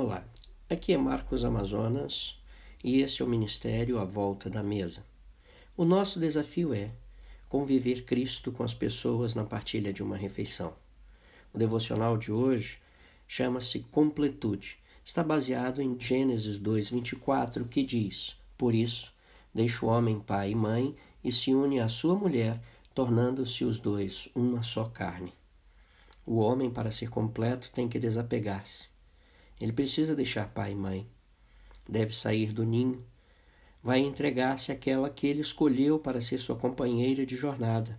Olá, aqui é Marcos Amazonas e este é o Ministério à Volta da Mesa. O nosso desafio é conviver Cristo com as pessoas na partilha de uma refeição. O devocional de hoje chama-se Completude. Está baseado em Gênesis 2:24, que diz: Por isso, deixa o homem pai e mãe e se une à sua mulher, tornando-se os dois uma só carne. O homem, para ser completo, tem que desapegar-se ele precisa deixar pai e mãe. Deve sair do ninho. Vai entregar-se àquela que ele escolheu para ser sua companheira de jornada.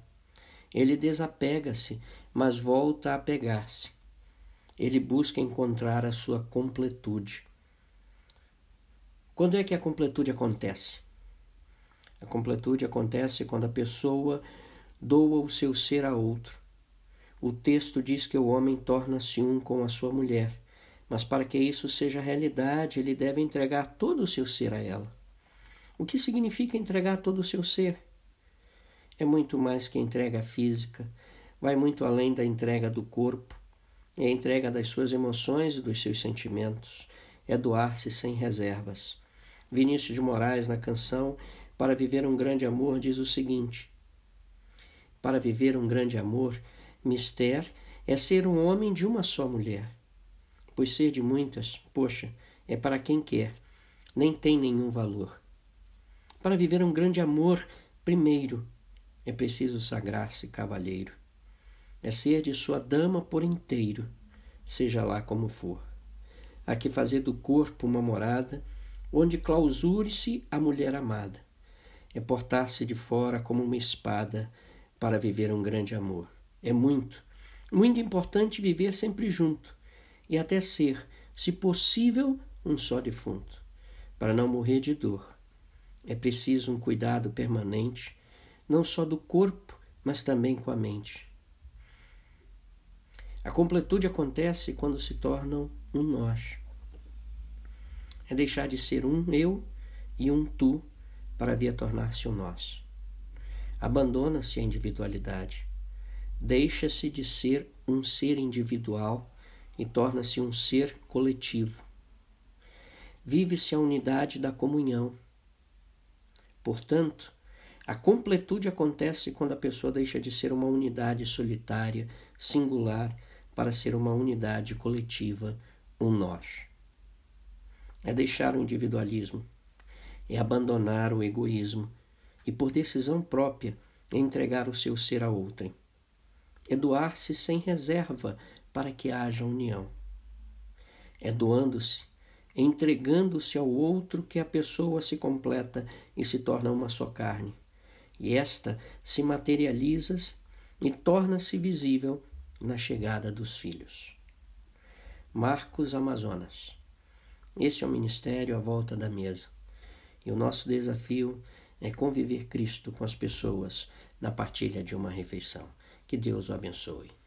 Ele desapega-se, mas volta a pegar-se. Ele busca encontrar a sua completude. Quando é que a completude acontece? A completude acontece quando a pessoa doa o seu ser a outro. O texto diz que o homem torna-se um com a sua mulher mas para que isso seja realidade, ele deve entregar todo o seu ser a ela. O que significa entregar todo o seu ser? É muito mais que entrega física, vai muito além da entrega do corpo, é a entrega das suas emoções e dos seus sentimentos, é doar-se sem reservas. Vinícius de Moraes, na canção Para Viver um Grande Amor, diz o seguinte: Para viver um grande amor, mister é ser um homem de uma só mulher pois ser de muitas, poxa, é para quem quer, nem tem nenhum valor. Para viver um grande amor, primeiro, é preciso sagrar-se cavalheiro. É ser de sua dama por inteiro, seja lá como for. Há que fazer do corpo uma morada, onde clausure-se a mulher amada. É portar-se de fora como uma espada para viver um grande amor. É muito, muito importante viver sempre junto, e até ser, se possível, um só defunto, para não morrer de dor. É preciso um cuidado permanente, não só do corpo, mas também com a mente. A completude acontece quando se tornam um nós. É deixar de ser um eu e um tu para vir a tornar-se um nós. Abandona-se a individualidade. Deixa-se de ser um ser individual e torna-se um ser coletivo. Vive-se a unidade da comunhão. Portanto, a completude acontece quando a pessoa deixa de ser uma unidade solitária, singular, para ser uma unidade coletiva, um nós. É deixar o individualismo, é abandonar o egoísmo e, por decisão própria, entregar o seu ser a outrem. É doar-se sem reserva para que haja união. É doando-se, entregando-se ao outro que a pessoa se completa e se torna uma só carne. E esta se materializa e torna-se visível na chegada dos filhos. Marcos Amazonas. Este é o ministério à volta da mesa. E o nosso desafio é conviver Cristo com as pessoas na partilha de uma refeição. Que Deus o abençoe.